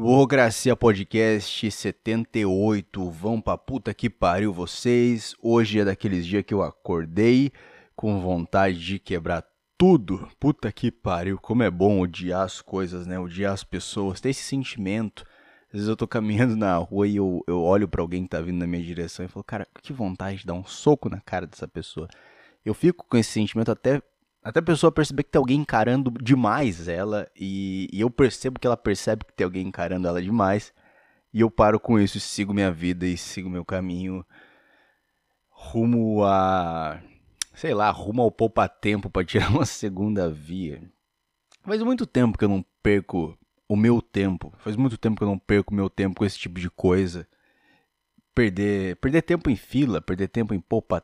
Burocracia Podcast 78, vão pra puta que pariu vocês. Hoje é daqueles dias que eu acordei com vontade de quebrar tudo. Puta que pariu, como é bom odiar as coisas, né? Odiar as pessoas, ter esse sentimento. Às vezes eu tô caminhando na rua e eu, eu olho para alguém que tá vindo na minha direção e falo, cara, que vontade de dar um soco na cara dessa pessoa. Eu fico com esse sentimento até até a pessoa perceber que tem alguém encarando demais ela e, e, eu percebo que ela percebe que tem alguém encarando ela demais e eu paro com isso e sigo minha vida e sigo meu caminho rumo a sei lá, rumo ao poupa tempo para tirar uma segunda via. Faz muito tempo que eu não perco o meu tempo. Faz muito tempo que eu não perco o meu tempo com esse tipo de coisa. Perder, perder tempo em fila, perder tempo em poupa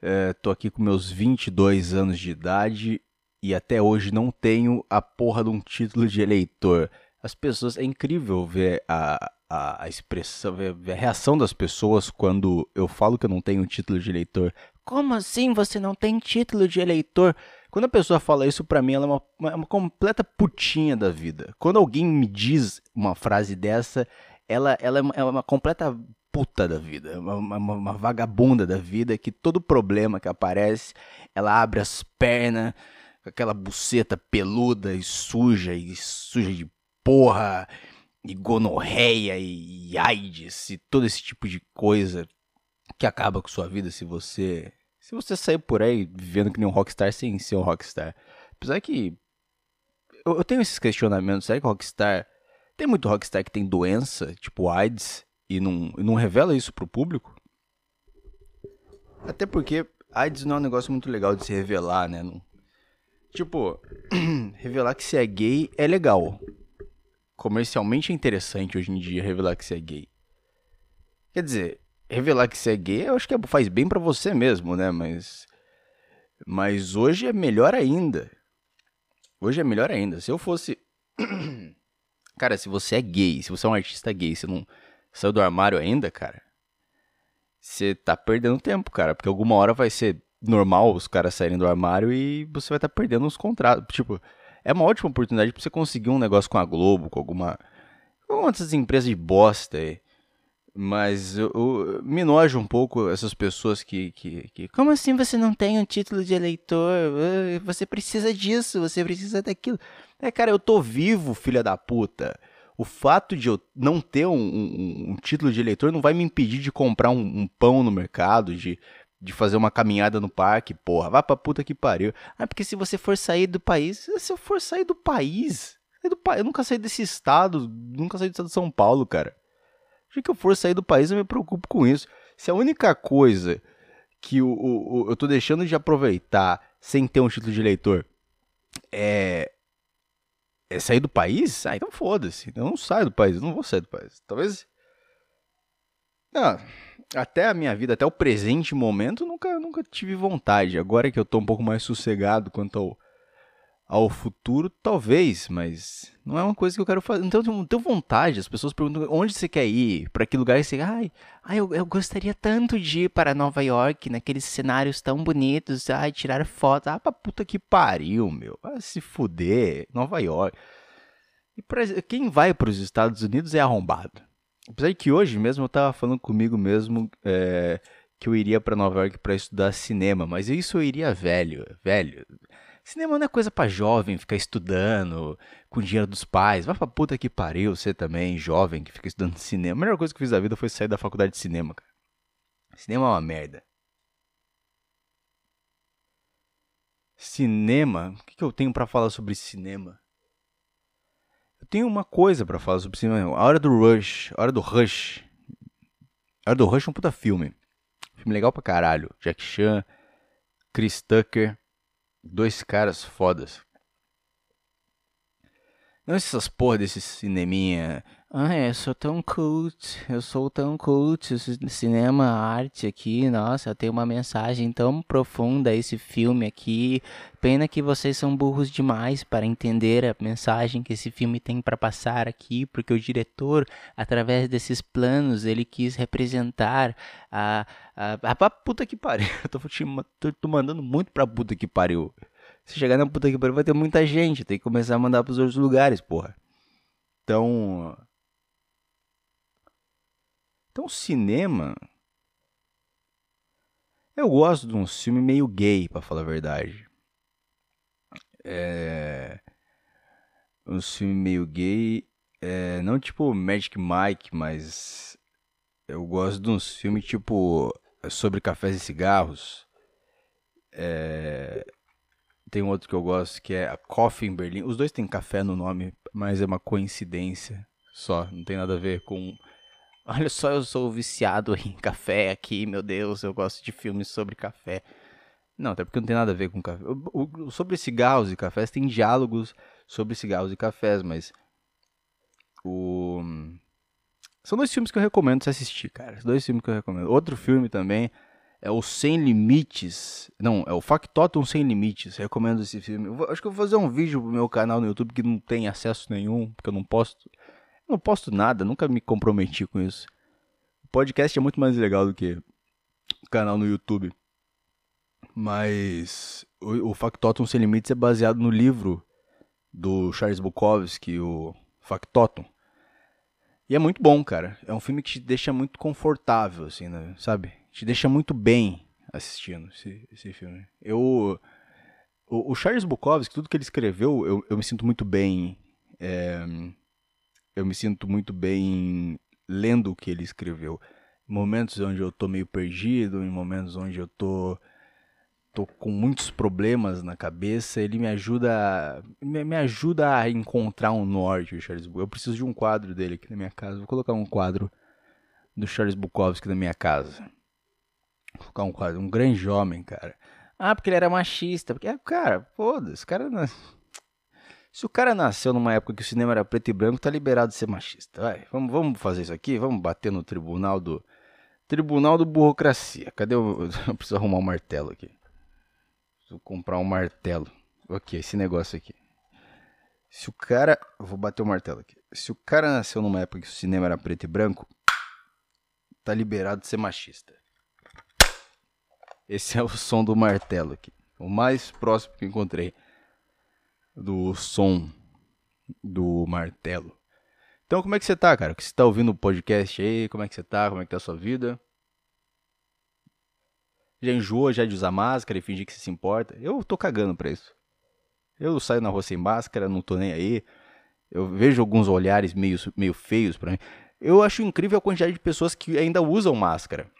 é, tô aqui com meus 22 anos de idade e até hoje não tenho a porra de um título de eleitor. As pessoas. É incrível ver a, a, a expressão, ver, a reação das pessoas quando eu falo que eu não tenho título de eleitor. Como assim você não tem título de eleitor? Quando a pessoa fala isso pra mim, ela é uma, uma, uma completa putinha da vida. Quando alguém me diz uma frase dessa, ela, ela é uma, é uma completa puta da vida, uma, uma, uma, vagabunda da vida que todo problema que aparece, ela abre as pernas com aquela buceta peluda e suja e suja de porra e gonorreia e AIDS e todo esse tipo de coisa que acaba com sua vida se você se você sair por aí vivendo que nem um rockstar sem ser um rockstar. Apesar que eu, eu tenho esses questionamentos, será que rockstar tem muito rockstar que tem doença, tipo AIDS? E não, não revela isso pro público. Até porque AIDS não é um negócio muito legal de se revelar, né? Não... Tipo, revelar que se é gay é legal. Comercialmente é interessante hoje em dia revelar que se é gay. Quer dizer, revelar que se é gay eu acho que é, faz bem para você mesmo, né? Mas. Mas hoje é melhor ainda. Hoje é melhor ainda. Se eu fosse. Cara, se você é gay, se você é um artista gay, você não saiu do armário ainda, cara, você tá perdendo tempo, cara. Porque alguma hora vai ser normal os caras saírem do armário e você vai estar tá perdendo os contratos. Tipo, é uma ótima oportunidade pra você conseguir um negócio com a Globo, com alguma. alguma dessas empresas de bosta aí. Mas eu, eu, me nojo um pouco essas pessoas que, que, que. Como assim você não tem um título de eleitor? Você precisa disso, você precisa daquilo. É, cara, eu tô vivo, filha da puta o fato de eu não ter um, um, um, título de eleitor não vai me impedir de comprar um, um, pão no mercado, de, de fazer uma caminhada no parque, porra. Vá pra puta que pariu. Ah, porque se você for sair do país. Se eu for sair do país. Sair do eu nunca saí desse estado. Nunca saí do estado de São Paulo, cara. Se que eu for sair do país, eu me preocupo com isso. Se a única coisa que o, o, o eu tô deixando de aproveitar sem ter um título de eleitor é é sair do país? Ah, então foda-se. Eu não saio do país, eu não vou sair do país. Talvez. Não, até a minha vida, até o presente momento, nunca, nunca tive vontade. Agora que eu tô um pouco mais sossegado quanto ao, ao futuro, talvez, mas não é uma coisa que eu quero fazer. Então não tenho vontade. As pessoas perguntam onde você quer ir, para que lugar você. Ai, ai eu, eu gostaria tanto de ir para Nova York, naqueles cenários tão bonitos. Ai, tirar foto. Ah, pra puta que pariu, meu. Se fuder. Nova York. E pra, quem vai para os Estados Unidos é arrombado. Apesar de que hoje mesmo eu tava falando comigo mesmo é, que eu iria para Nova York para estudar cinema, mas isso eu iria velho, velho. Cinema não é coisa para jovem ficar estudando com dinheiro dos pais. Vai pra puta que pariu, você também, jovem, que fica estudando cinema. A melhor coisa que eu fiz da vida foi sair da faculdade de cinema, cara. Cinema é uma merda. Cinema? O que, que eu tenho para falar sobre cinema? Eu tenho uma coisa para falar sobre cinema. A Hora do Rush. A Hora do Rush. A Hora do Rush é um puta filme. Filme legal pra caralho. Jack Chan, Chris Tucker dois caras fodas. Não essas porra desse cineminha. Ah, eu sou tão cult, eu sou tão cult, cinema, arte aqui, nossa, tem uma mensagem tão profunda esse filme aqui. Pena que vocês são burros demais para entender a mensagem que esse filme tem para passar aqui, porque o diretor, através desses planos, ele quis representar a a, a, puta que pariu. Eu tô, te, tô, tô mandando muito pra puta que pariu. Se chegar na puta que pariu, vai ter muita gente. Tem que começar a mandar pros outros lugares, porra. Então. Então, cinema. Eu gosto de um filme meio gay, para falar a verdade. É. Um filme meio gay. É, não tipo Magic Mike, mas. Eu gosto de uns filmes tipo. Sobre cafés e cigarros. É, tem um outro que eu gosto que é a Coffee em Berlim. Os dois têm café no nome, mas é uma coincidência só. Não tem nada a ver com. Olha só, eu sou viciado em café aqui, meu Deus, eu gosto de filmes sobre café. Não, até porque não tem nada a ver com café. O, o, sobre cigarros e cafés, tem diálogos sobre cigarros e cafés, mas. O. São dois filmes que eu recomendo você assistir, cara. Dois filmes que eu recomendo. Outro filme também é o Sem Limites. Não, é o Factotum Sem Limites. Recomendo esse filme. Acho que eu vou fazer um vídeo pro meu canal no YouTube que não tem acesso nenhum, porque eu não posto. Não posto nada, nunca me comprometi com isso. O podcast é muito mais legal do que o canal no YouTube. Mas o, o Factotum Sem Limites é baseado no livro do Charles Bukowski, o Factotum. E é muito bom, cara. É um filme que te deixa muito confortável, assim, né? sabe? Te deixa muito bem assistindo esse, esse filme. Eu. O, o, Charles Bukowski, tudo que ele escreveu, eu, eu me sinto muito bem. É, eu me sinto muito bem lendo o que ele escreveu. Em momentos onde eu tô meio perdido, em momentos onde eu tô, tô com muitos problemas na cabeça, ele me ajuda, me, me ajuda a encontrar um norte, o Charles Bukowski. Eu preciso de um quadro dele aqui na minha casa. Vou colocar um quadro do Charles Bukowski na minha casa. Colocar um quadro, um grande homem, cara. Ah, porque ele era machista. Porque, cara, foda-se, cara. Se o cara nasceu numa época que o cinema era preto e branco, tá liberado de ser machista. Vai, vamos, vamos fazer isso aqui? Vamos bater no tribunal do. Tribunal do Burocracia. Cadê o. Eu preciso arrumar um martelo aqui. Preciso comprar um martelo. Ok, esse negócio aqui. Se o cara. Vou bater o martelo aqui. Se o cara nasceu numa época que o cinema era preto e branco, tá liberado de ser machista. Esse é o som do martelo aqui. O mais próximo que encontrei do som do martelo. Então, como é que você tá, cara? Que você tá ouvindo o podcast aí? Como é que você tá? Como é que tá a sua vida? Já enjoou já de usar máscara e fingir que você se importa? Eu tô cagando pra isso. Eu saio na rua sem máscara, não tô nem aí. Eu vejo alguns olhares meio, meio feios pra mim. Eu acho incrível a quantidade de pessoas que ainda usam máscara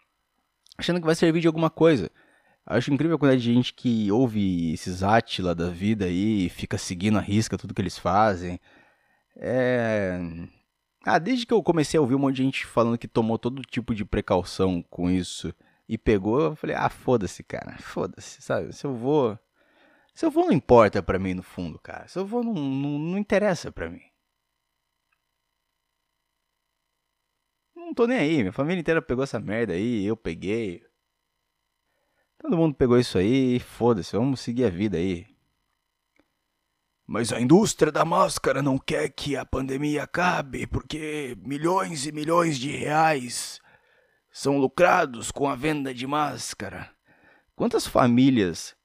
achando que vai servir de alguma coisa. Acho incrível a quantidade de gente que ouve esses Atila da vida aí e fica seguindo a risca tudo que eles fazem. É. Ah, desde que eu comecei a ouvir um monte de gente falando que tomou todo tipo de precaução com isso e pegou, eu falei, ah, foda-se, cara, foda-se, sabe? Se eu vou. Se eu vou, não importa pra mim no fundo, cara. Se eu vou, não, não, não interessa pra mim. Não tô nem aí. Minha família inteira pegou essa merda aí, eu peguei. Todo mundo pegou isso aí, foda-se, vamos seguir a vida aí. Mas a indústria da máscara não quer que a pandemia acabe, porque milhões e milhões de reais são lucrados com a venda de máscara. Quantas famílias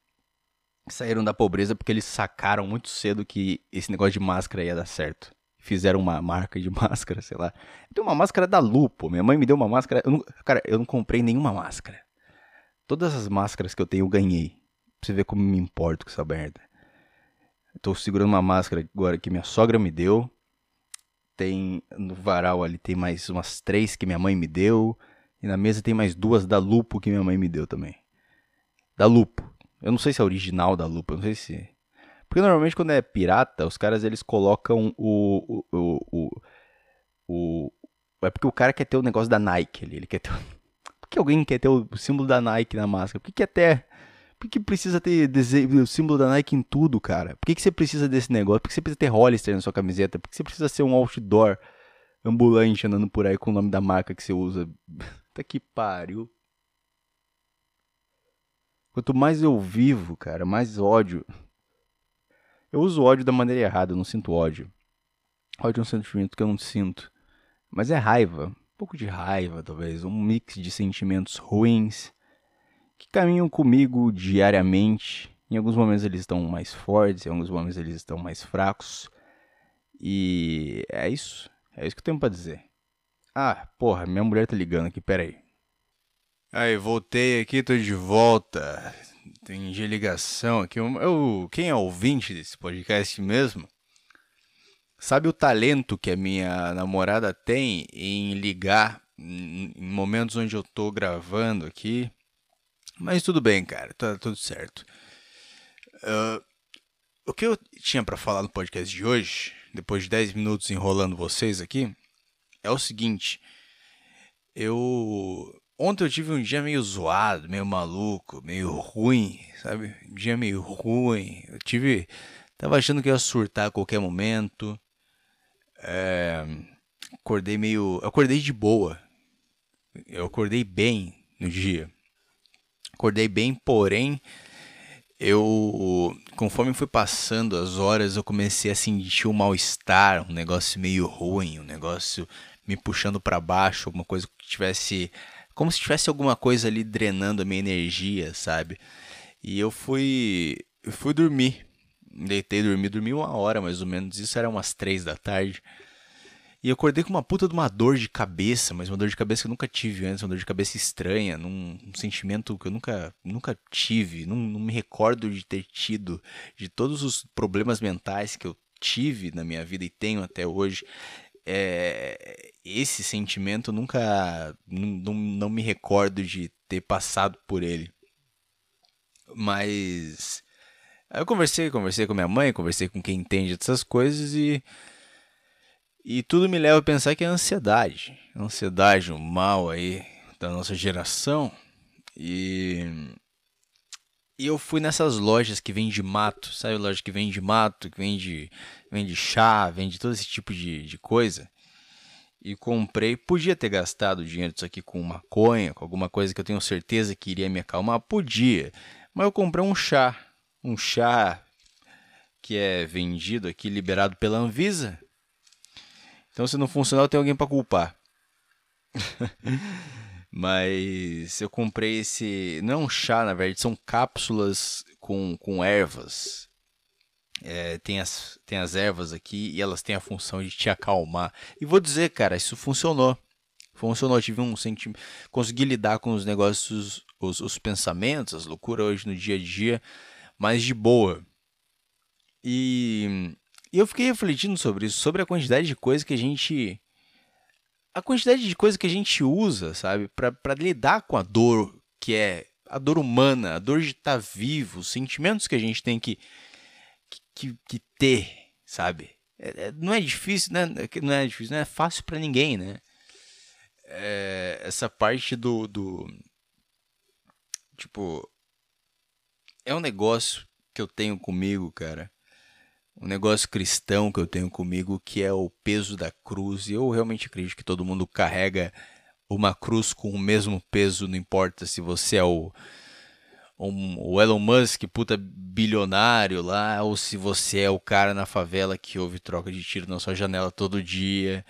saíram da pobreza porque eles sacaram muito cedo que esse negócio de máscara ia dar certo? Fizeram uma marca de máscara, sei lá. Tem uma máscara da Lupo. Minha mãe me deu uma máscara. Eu não, cara, eu não comprei nenhuma máscara. Todas as máscaras que eu tenho eu ganhei. Pra você ver como me importo com essa merda. tô segurando uma máscara agora que minha sogra me deu. Tem no varal ali tem mais umas três que minha mãe me deu. E na mesa tem mais duas da Lupo que minha mãe me deu também. Da Lupo. Eu não sei se é original da Lupo, eu não sei se porque normalmente quando é pirata, os caras eles colocam o. o, o, o, o é porque o cara quer ter o negócio da Nike ali. Ele quer ter. Por que alguém quer ter o símbolo da Nike na máscara? Por que, que até. Por que precisa ter o símbolo da Nike em tudo, cara? Por que, que você precisa desse negócio? Por que você precisa ter Hollister na sua camiseta? Por que você precisa ser um outdoor ambulante andando por aí com o nome da marca que você usa? Tá que pariu. Quanto mais eu vivo, cara, mais ódio eu uso ódio da maneira errada, eu não sinto ódio. Ódio é um sentimento que eu não sinto. Mas é raiva. Um pouco de raiva, talvez. Um mix de sentimentos ruins que caminham comigo diariamente. Em alguns momentos eles estão mais fortes, em alguns momentos eles estão mais fracos. E é isso. É isso que eu tenho pra dizer. Ah, porra, minha mulher tá ligando aqui, pera aí. Aí, voltei aqui, tô de volta. Tem de ligação aqui. Eu, quem é ouvinte desse podcast mesmo? Sabe o talento que a minha namorada tem em ligar em momentos onde eu tô gravando aqui? Mas tudo bem, cara, tá tudo certo. Uh, o que eu tinha para falar no podcast de hoje, depois de 10 minutos enrolando vocês aqui, é o seguinte. Eu. Ontem eu tive um dia meio zoado, meio maluco, meio ruim, sabe? Um dia meio ruim. Eu tive. Tava achando que ia surtar a qualquer momento. É... Acordei meio. Eu acordei de boa. Eu acordei bem no dia. Acordei bem, porém eu, conforme foi passando as horas, eu comecei a sentir um mal-estar, um negócio meio ruim, um negócio me puxando para baixo, alguma coisa que tivesse. Como se tivesse alguma coisa ali drenando a minha energia, sabe? E eu fui. Eu fui dormir. Deitei, dormi, dormi uma hora mais ou menos. Isso era umas três da tarde. E eu acordei com uma puta de uma dor de cabeça, mas uma dor de cabeça que eu nunca tive antes, uma dor de cabeça estranha, num, um sentimento que eu nunca, nunca tive, não, não me recordo de ter tido, de todos os problemas mentais que eu tive na minha vida e tenho até hoje. É, esse sentimento nunca não, não me recordo de ter passado por ele. Mas eu conversei, conversei com minha mãe, conversei com quem entende dessas coisas e e tudo me leva a pensar que é ansiedade. Ansiedade, o mal aí da nossa geração. E, e eu fui nessas lojas que vende mato, sabe? Loja que vende mato, que vende, vende chá, vende todo esse tipo de, de coisa. E comprei, podia ter gastado dinheiro disso aqui com maconha, com alguma coisa que eu tenho certeza que iria me acalmar, podia. Mas eu comprei um chá, um chá que é vendido aqui, liberado pela Anvisa, então, se não funcionar, eu tenho alguém para culpar. Mas eu comprei esse. Não é um chá, na verdade, são cápsulas com, com ervas. É, tem, as, tem as ervas aqui e elas têm a função de te acalmar. E vou dizer, cara, isso funcionou. Funcionou, tive um sentimento. Consegui lidar com os negócios, os, os pensamentos, as loucuras hoje no dia a dia, mais de boa. E e eu fiquei refletindo sobre isso, sobre a quantidade de coisa que a gente. A quantidade de coisa que a gente usa, sabe? para lidar com a dor que é a dor humana, a dor de estar tá vivo, os sentimentos que a gente tem que, que, que ter, sabe? É, é, não é difícil, né? Não é difícil, não é fácil para ninguém, né? É, essa parte do, do. Tipo. É um negócio que eu tenho comigo, cara um negócio cristão que eu tenho comigo que é o peso da cruz. E eu realmente acredito que todo mundo carrega uma cruz com o mesmo peso, não importa se você é o, um, o Elon Musk, puta bilionário lá, ou se você é o cara na favela que ouve troca de tiro na sua janela todo dia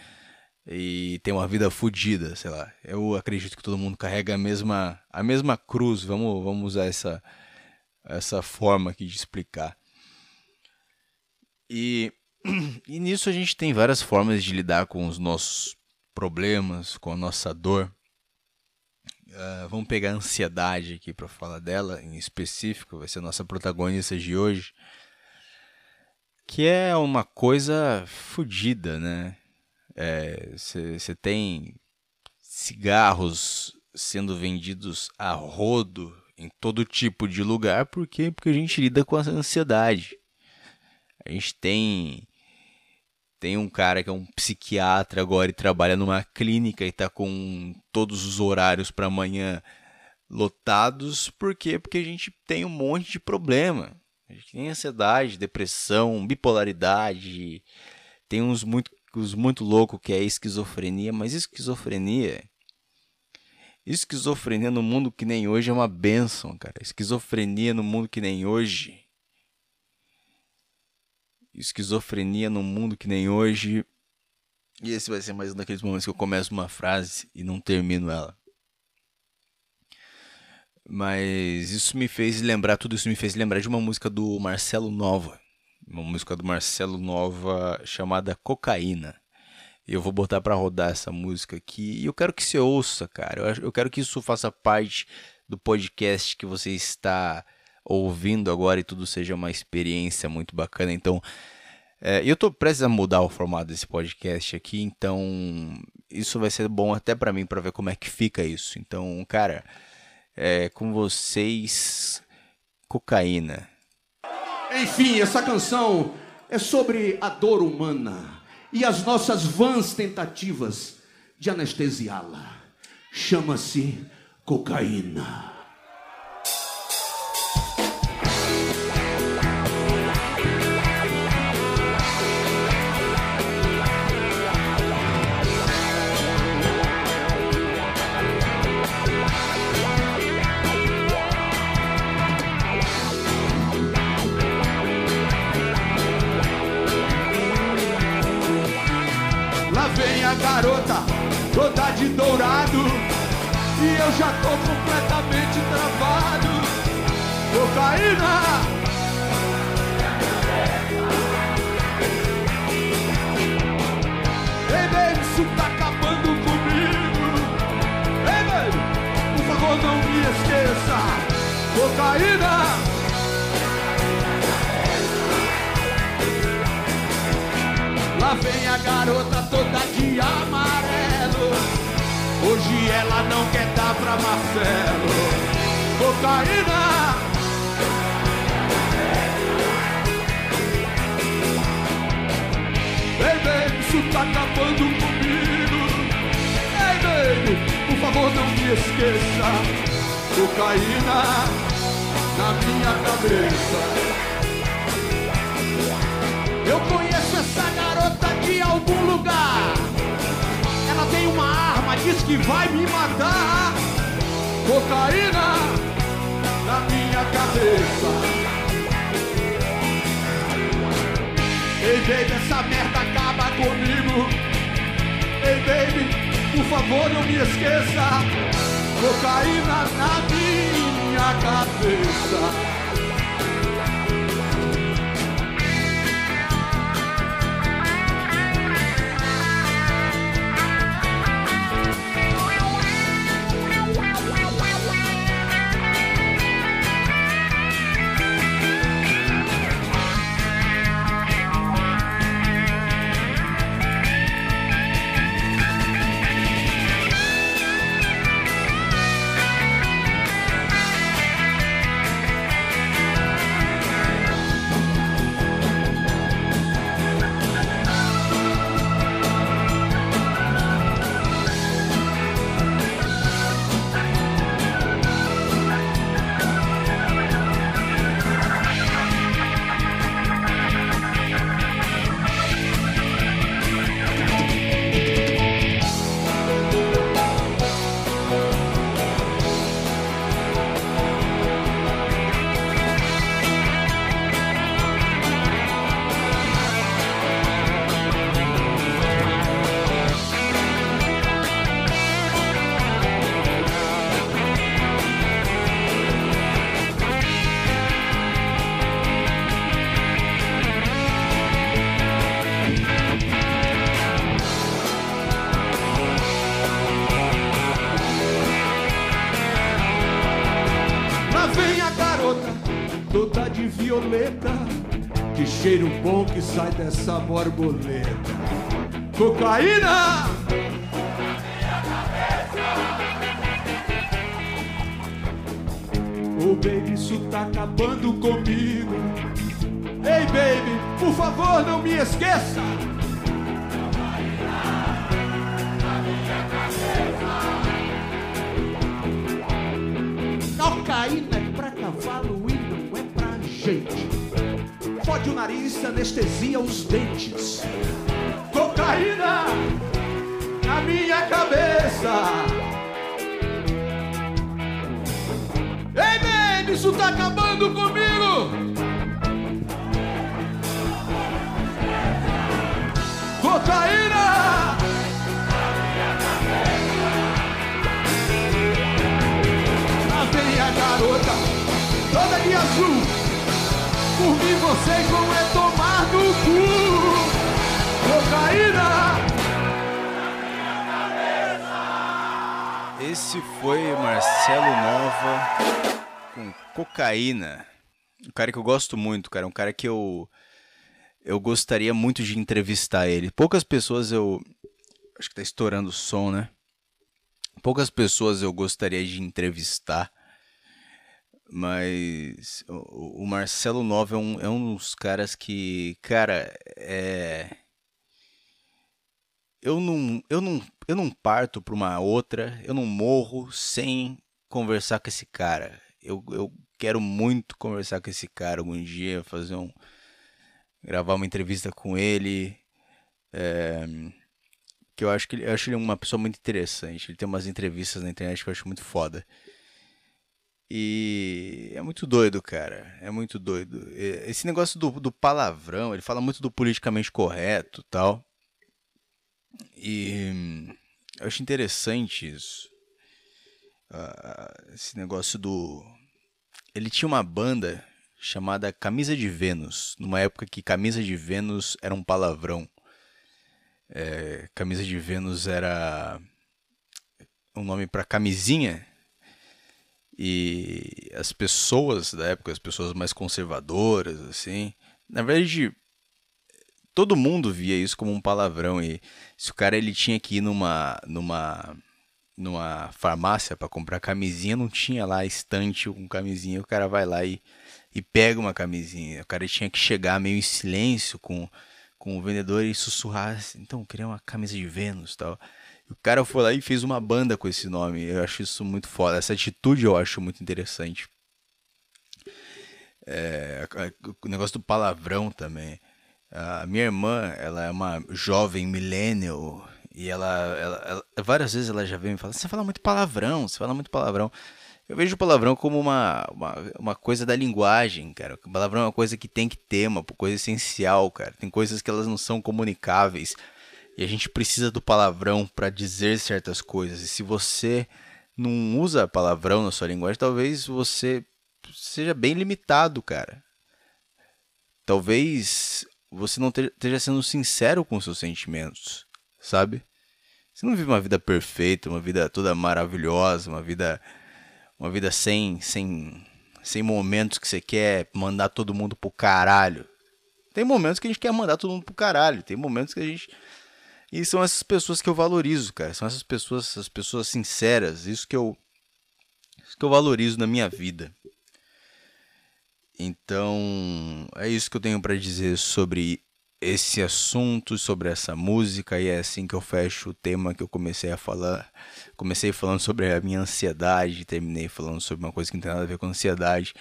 e tem uma vida fodida, sei lá. Eu acredito que todo mundo carrega a mesma, a mesma cruz. Vamos, vamos usar essa, essa forma aqui de explicar. E, e nisso a gente tem várias formas de lidar com os nossos problemas, com a nossa dor. Uh, vamos pegar a ansiedade aqui para falar dela em específico, vai ser a nossa protagonista de hoje. Que é uma coisa fodida, né? Você é, tem cigarros sendo vendidos a rodo em todo tipo de lugar, por quê? Porque a gente lida com a ansiedade. A gente tem tem um cara que é um psiquiatra agora e trabalha numa clínica e está com todos os horários para amanhã lotados. Por quê? Porque a gente tem um monte de problema. A gente tem ansiedade, depressão, bipolaridade, tem uns muito, uns muito loucos que é esquizofrenia, mas esquizofrenia. Esquizofrenia no mundo que nem hoje é uma benção, cara. Esquizofrenia no mundo que nem hoje esquizofrenia num mundo que nem hoje. E esse vai ser mais um daqueles momentos que eu começo uma frase e não termino ela. Mas isso me fez lembrar, tudo isso me fez lembrar de uma música do Marcelo Nova. Uma música do Marcelo Nova chamada Cocaína. Eu vou botar para rodar essa música aqui e eu quero que você ouça, cara. Eu quero que isso faça parte do podcast que você está ouvindo agora e tudo seja uma experiência muito bacana. Então, é, eu tô prestes a mudar o formato desse podcast aqui, então isso vai ser bom até para mim para ver como é que fica isso. Então, cara, é, com vocês, cocaína. Enfim, essa canção é sobre a dor humana e as nossas vãs tentativas de anestesiá-la. Chama-se cocaína. Eu já tô completamente travado. Cocaína Ei, baby, isso tá acabando comigo. Ei, baby, por favor não me esqueça. Cocaína Lá vem a garota toda amarelo. Hoje ela não quer dar pra Marcelo. Cocaína. Ei, baby, isso tá acabando comigo. Ei, baby, por favor não me esqueça. Cocaína na minha cabeça. Eu conheço essa garota de algum lugar. Tem uma arma, diz que vai me matar. Cocaína na minha cabeça. Ei, baby, essa merda acaba comigo. Ei, baby, por favor, não me esqueça. Cocaína na minha cabeça. Borboleta. Cocaína! Oh baby, isso tá acabando comigo. Ei baby, por favor, não me esqueça. Cocaína é pra cavalo e não é pra gente fode o nariz, anestesia os dentes. Cocaína na minha cabeça. Ei, baby, isso tá acabando comigo. por mim vocês vão é tomar no cu. Cocaína! Esse foi Marcelo Nova com cocaína. Um cara que eu gosto muito, cara. Um cara que eu. Eu gostaria muito de entrevistar ele. Poucas pessoas eu. Acho que tá estourando o som, né? Poucas pessoas eu gostaria de entrevistar mas o, Marcelo Nova é um, é um dos caras que. Cara, é eu não, eu não, eu não parto para uma outra, eu não morro sem conversar com esse cara. Eu, eu quero muito conversar com esse cara algum dia, fazer um gravar uma entrevista com ele. É, que eu acho que ele, eu acho ele uma pessoa muito interessante. Ele tem umas entrevistas na internet que eu acho muito foda. E é muito doido, cara. É muito doido. Esse negócio do, do palavrão, ele fala muito do politicamente correto tal. E eu acho interessante isso. Uh, esse negócio do. Ele tinha uma banda chamada Camisa de Vênus, numa época que Camisa de Vênus era um palavrão. É, camisa de Vênus era um nome para camisinha. E as pessoas da época, as pessoas mais conservadoras, assim, na verdade, todo mundo via isso como um palavrão e se o cara ele tinha que ir numa numa numa farmácia para comprar camisinha, não tinha lá estante com camisinha, o cara vai lá e, e pega uma camisinha. O cara tinha que chegar meio em silêncio com, com o vendedor e sussurrar, então, eu queria uma camisa de Vênus, tal. O cara foi lá e fez uma banda com esse nome. Eu acho isso muito foda. Essa atitude eu acho muito interessante. É, o negócio do palavrão também. A minha irmã, ela é uma jovem millennial e ela, ela, ela, várias vezes ela já veio me falar: você fala muito palavrão, você fala muito palavrão. Eu vejo o palavrão como uma, uma, uma coisa da linguagem, cara. O palavrão é uma coisa que tem que ter, uma coisa essencial, cara. Tem coisas que elas não são comunicáveis e a gente precisa do palavrão para dizer certas coisas. E se você não usa palavrão na sua linguagem, talvez você seja bem limitado, cara. Talvez você não esteja sendo sincero com seus sentimentos, sabe? Você não vive uma vida perfeita, uma vida toda maravilhosa, uma vida uma vida sem sem sem momentos que você quer mandar todo mundo pro caralho. Tem momentos que a gente quer mandar todo mundo pro caralho, tem momentos que a gente e são essas pessoas que eu valorizo, cara. São essas pessoas, essas pessoas sinceras, isso que eu isso que eu valorizo na minha vida. Então, é isso que eu tenho para dizer sobre esse assunto, sobre essa música, e é assim que eu fecho o tema que eu comecei a falar. Comecei falando sobre a minha ansiedade, terminei falando sobre uma coisa que não tem nada a ver com ansiedade.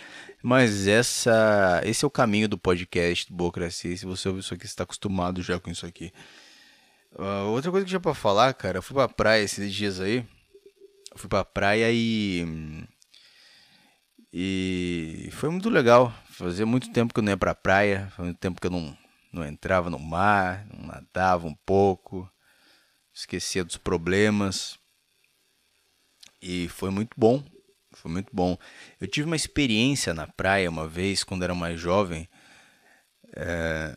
Mas essa, esse é o caminho do podcast do Burocracia. Se você ouve isso aqui, está acostumado já com isso aqui. Uh, outra coisa que tinha pra falar, cara, eu fui pra praia esses dias aí. Eu fui pra praia e e foi muito legal. Fazia muito tempo que eu não ia pra praia, fazia muito tempo que eu não, não entrava no mar, não nadava um pouco, esquecia dos problemas. E foi muito bom, foi muito bom. Eu tive uma experiência na praia uma vez, quando era mais jovem, é,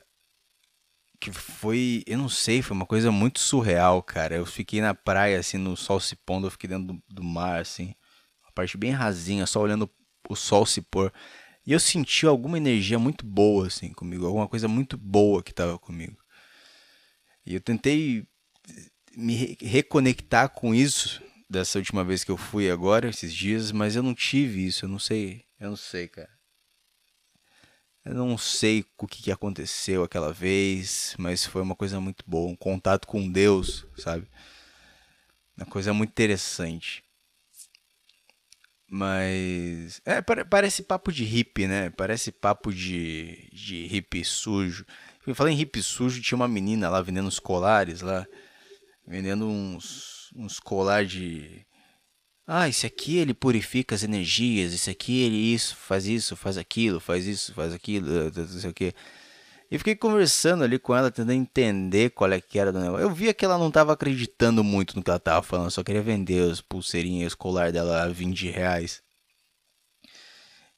que foi, eu não sei, foi uma coisa muito surreal, cara. Eu fiquei na praia, assim, no sol se pondo, eu fiquei dentro do, do mar, assim, uma parte bem rasinha, só olhando o sol se pôr. E eu senti alguma energia muito boa assim comigo, alguma coisa muito boa que estava comigo. E eu tentei me reconectar com isso dessa última vez que eu fui agora, esses dias, mas eu não tive isso, eu não sei, eu não sei, cara. Eu não sei o que, aconteceu aquela vez, mas foi uma coisa muito boa, um contato com Deus, sabe? Uma coisa muito interessante. Mas. É, parece papo de hippie, né? Parece papo de, de hippie sujo. Eu falei em hippie sujo, tinha uma menina lá vendendo uns colares lá. Vendendo uns, uns colares de. Ah, esse aqui ele purifica as energias, esse aqui ele isso, faz isso, faz aquilo, faz isso, faz aquilo, não sei o que. E fiquei conversando ali com ela, tentando entender qual é que era do negócio. Eu via que ela não estava acreditando muito no que ela estava falando, só queria vender as pulseirinhas escolar dela a 20 reais.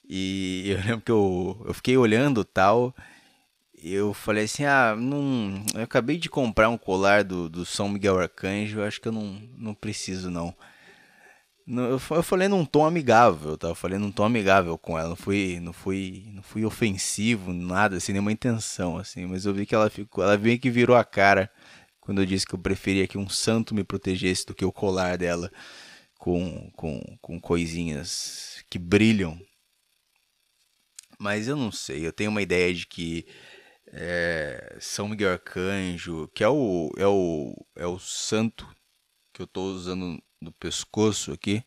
E eu lembro que eu, eu fiquei olhando tal. Eu falei assim: ah, não, eu acabei de comprar um colar do, do São Miguel Arcanjo, acho que eu não, não preciso não. Eu falei num tom amigável, tá? Eu falei num tom amigável com ela. Não fui, não fui, não fui ofensivo, nada, sem nenhuma intenção, assim. Mas eu vi que ela ficou, ela meio que virou a cara quando eu disse que eu preferia que um santo me protegesse do que o colar dela com, com, com coisinhas que brilham. Mas eu não sei, eu tenho uma ideia de que é, São Miguel Arcanjo, que é o, é o, é o santo que eu estou usando no pescoço aqui,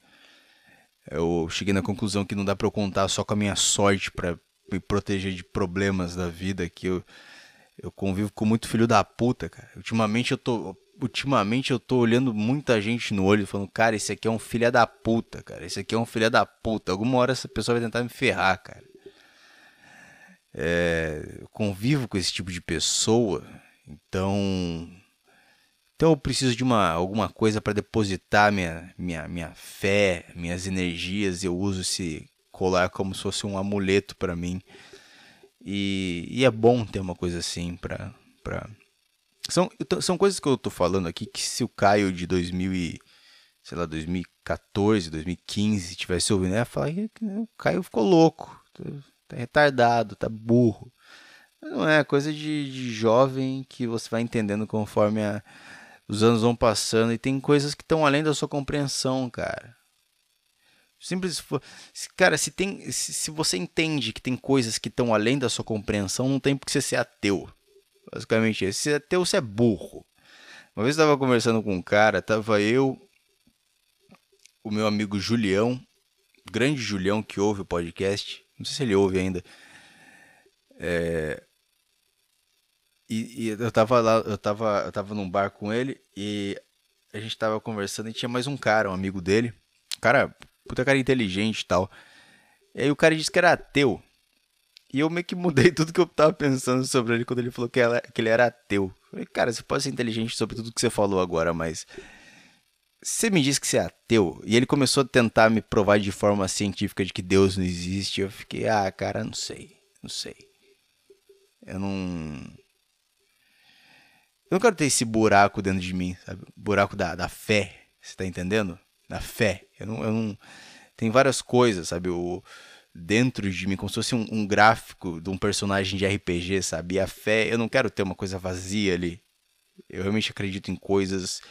eu cheguei na conclusão que não dá para eu contar só com a minha sorte para me proteger de problemas da vida, que eu, eu convivo com muito filho da puta, cara. Ultimamente eu tô ultimamente eu tô olhando muita gente no olho falando, cara, esse aqui é um filho da puta, cara. Esse aqui é um filho da puta. Alguma hora essa pessoa vai tentar me ferrar, cara. É, eu convivo com esse tipo de pessoa, então então eu preciso de uma, alguma coisa para depositar minha, minha, minha fé, minhas energias. Eu uso esse colar como se fosse um amuleto para mim. E, e, é bom ter uma coisa assim para. Pra... São, são coisas que eu tô falando aqui que se o Caio de 2000 e, sei lá, 2014, 2015 tivesse ouvindo, ia falar que o Caio ficou louco, tá retardado, tá burro. Não é coisa de, de jovem que você vai entendendo conforme a, os anos vão passando e tem coisas que estão além da sua compreensão, cara. Simples, cara, se tem, se, você entende que tem coisas que estão além da sua compreensão, não tem por que você ser ateu. Basicamente, se é ateu, você é burro. Uma vez eu estava conversando com um cara, tava eu, o meu amigo Julião, grande Julião que ouve o podcast, não sei se ele ouve ainda. É, e, e, eu tava lá, eu tava, eu tava num bar com ele e a gente tava conversando e tinha mais um cara, um amigo dele. Cara, puta cara inteligente e tal. E aí o cara disse que era ateu. E eu meio que mudei tudo que eu tava pensando sobre ele quando ele falou que, ela, que ele era ateu. Eu falei, cara, você pode ser inteligente sobre tudo que você falou agora, mas. Você me disse que você é ateu. E ele começou a tentar me provar de forma científica de que Deus não existe. Eu fiquei, ah, cara, não sei. Não sei. Eu não. Eu não quero ter esse buraco dentro de mim, sabe? Buraco da, da fé, você tá entendendo? Da fé. Eu não, eu não... Tem várias coisas, sabe? O, dentro de mim, como se fosse um, um, gráfico de um personagem de RPG, sabe? E a fé, eu não quero ter uma coisa vazia ali. Eu realmente acredito em coisas,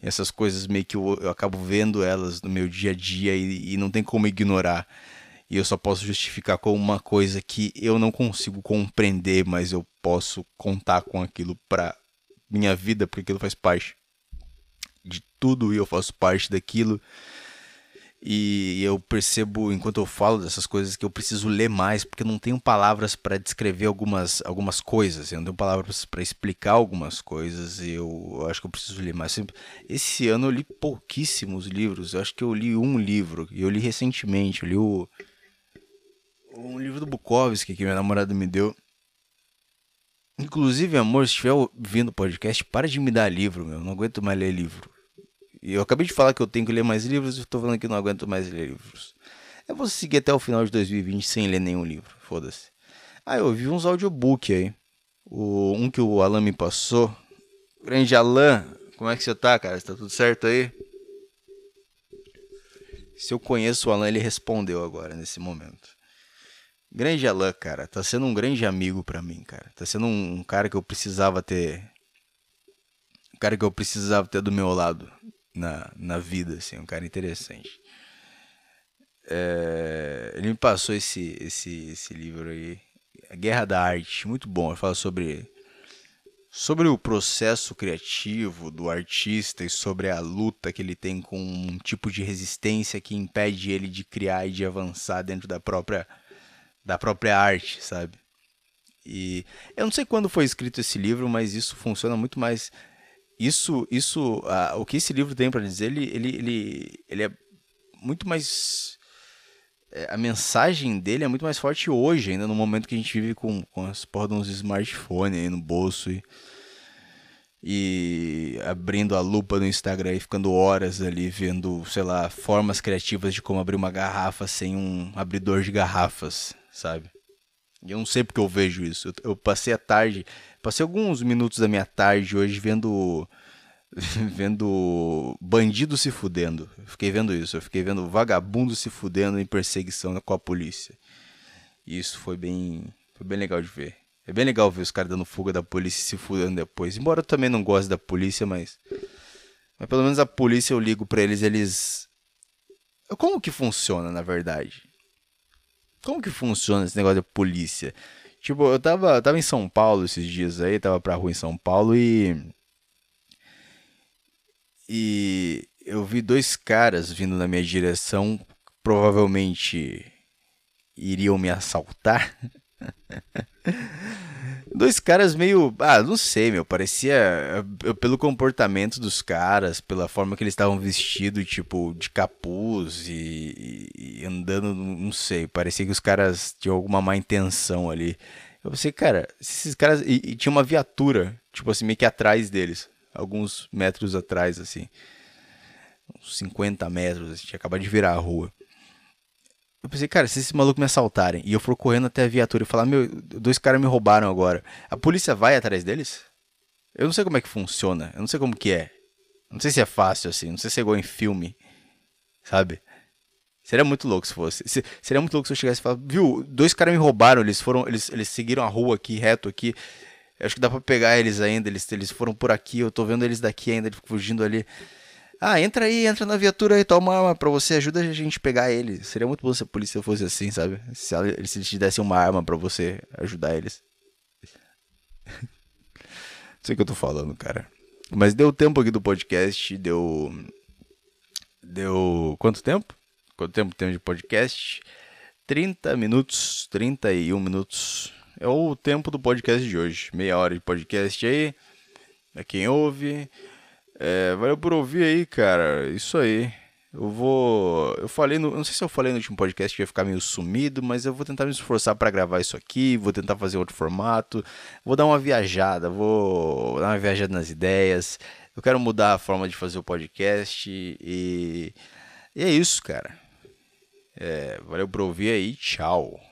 essas coisas meio que eu, eu acabo vendo elas no meu dia a dia e, e não tem como ignorar. E eu só posso justificar como uma coisa que eu não consigo compreender, mas eu posso contar com aquilo para minha vida, porque aquilo faz parte de tudo e eu faço parte daquilo. E eu percebo, enquanto eu falo dessas coisas, que eu preciso ler mais, porque eu não tenho palavras para descrever algumas, algumas coisas, eu não tenho palavras para explicar algumas coisas, eu, eu, acho que eu preciso ler mais. Esse ano eu li pouquíssimos livros, eu acho que eu li um livro, e eu li recentemente, eu li o, um livro do Bukowski que minha namorada me deu, Inclusive, amor, se estiver ouvindo o podcast, para de me dar livro, meu. Não aguento mais ler livro. E eu acabei de falar que eu tenho que ler mais livros e estou falando que não aguento mais ler livros. Eu vou seguir até o final de 2020 sem ler nenhum livro. Foda-se. Ah, eu vi uns audiobook aí. O, um que o Alan me passou. Grande Alan, como é que você tá, cara? Está tudo certo aí? Se eu conheço o Alan, ele respondeu agora, nesse momento. Grande Alan, cara, tá sendo um grande amigo para mim, cara. Tá sendo um, um, cara que eu precisava ter. Um cara que eu precisava ter do meu lado na, na vida, assim, um cara interessante. É, ele me passou esse, esse, esse livro aí, A Guerra da Arte, muito bom. Ele fala sobre, sobre o processo criativo do artista e sobre a luta que ele tem com um tipo de resistência que impede ele de criar e de avançar dentro da própria da própria arte, sabe? E eu não sei quando foi escrito esse livro, mas isso funciona muito mais. Isso, isso, uh, o que esse livro tem para dizer, ele, ele, ele, ele é muito mais. É, a mensagem dele é muito mais forte hoje, ainda no momento que a gente vive com, com as porra de uns smartphones aí no bolso e, e abrindo a lupa no Instagram e ficando horas ali vendo, sei lá, formas criativas de como abrir uma garrafa sem um abridor de garrafas sabe? E eu não sei porque eu vejo isso. Eu, eu, passei a tarde, passei alguns minutos da minha tarde hoje vendo vendo bandido se fudendo. Eu fiquei vendo isso. Eu fiquei vendo vagabundo se fudendo em perseguição com a polícia. E isso foi bem, foi bem legal de ver. É bem legal ver os caras dando fuga da polícia e se fudendo depois. Embora eu também não goste da polícia, mas. Mas pelo menos a polícia eu ligo pra eles, eles. Como que funciona, na verdade? Como que funciona esse negócio de polícia? Tipo, eu tava, tava em São Paulo esses dias aí, tava pra rua em São Paulo e. E eu vi dois caras vindo na minha direção, provavelmente iriam me assaltar. Dois caras meio. Ah, não sei, meu. Parecia. Pelo comportamento dos caras, pela forma que eles estavam vestidos, tipo, de capuz e, e, andando, não sei. Parecia que os caras tinham alguma má intenção ali. Eu pensei, cara, esses caras. E, e tinha uma viatura, tipo assim, meio que atrás deles. Alguns metros atrás, assim. Uns 50 metros, assim, tinha acabado de virar a rua. Eu pensei, cara, se esse maluco me assaltarem e eu for correndo até a viatura e falar, meu, dois caras me roubaram agora, a polícia vai atrás deles? Eu não sei como é que funciona, eu não sei como que é. Não sei se é fácil assim, não sei se é igual em filme, sabe? Seria muito louco se fosse. Seria muito louco se eu chegasse e falasse, viu, dois caras me roubaram, eles foram, eles, eles seguiram a rua aqui, reto aqui. Eu acho que dá pra pegar eles ainda, eles, eles foram por aqui, eu tô vendo eles daqui ainda, fugindo ali. Ah, entra aí, entra na viatura aí, toma uma arma pra você, ajuda a gente pegar ele. Seria muito bom se a polícia fosse assim, sabe? Se, ela, se eles te dessem uma arma pra você ajudar eles. Não sei o que eu tô falando, cara. Mas deu tempo aqui do podcast, deu. Deu. Quanto tempo? Quanto tempo tem de podcast? 30 minutos, 31 minutos. É o tempo do podcast de hoje. Meia hora de podcast aí. É quem ouve. É, valeu por ouvir aí, cara. Isso aí. Eu vou. Eu falei no. Não sei se eu falei no último podcast que ia ficar meio sumido, mas eu vou tentar me esforçar para gravar isso aqui. Vou tentar fazer outro formato. Vou dar uma viajada. Vou dar uma viajada nas ideias. Eu quero mudar a forma de fazer o podcast. E. E é isso, cara. É, valeu por ouvir aí. Tchau.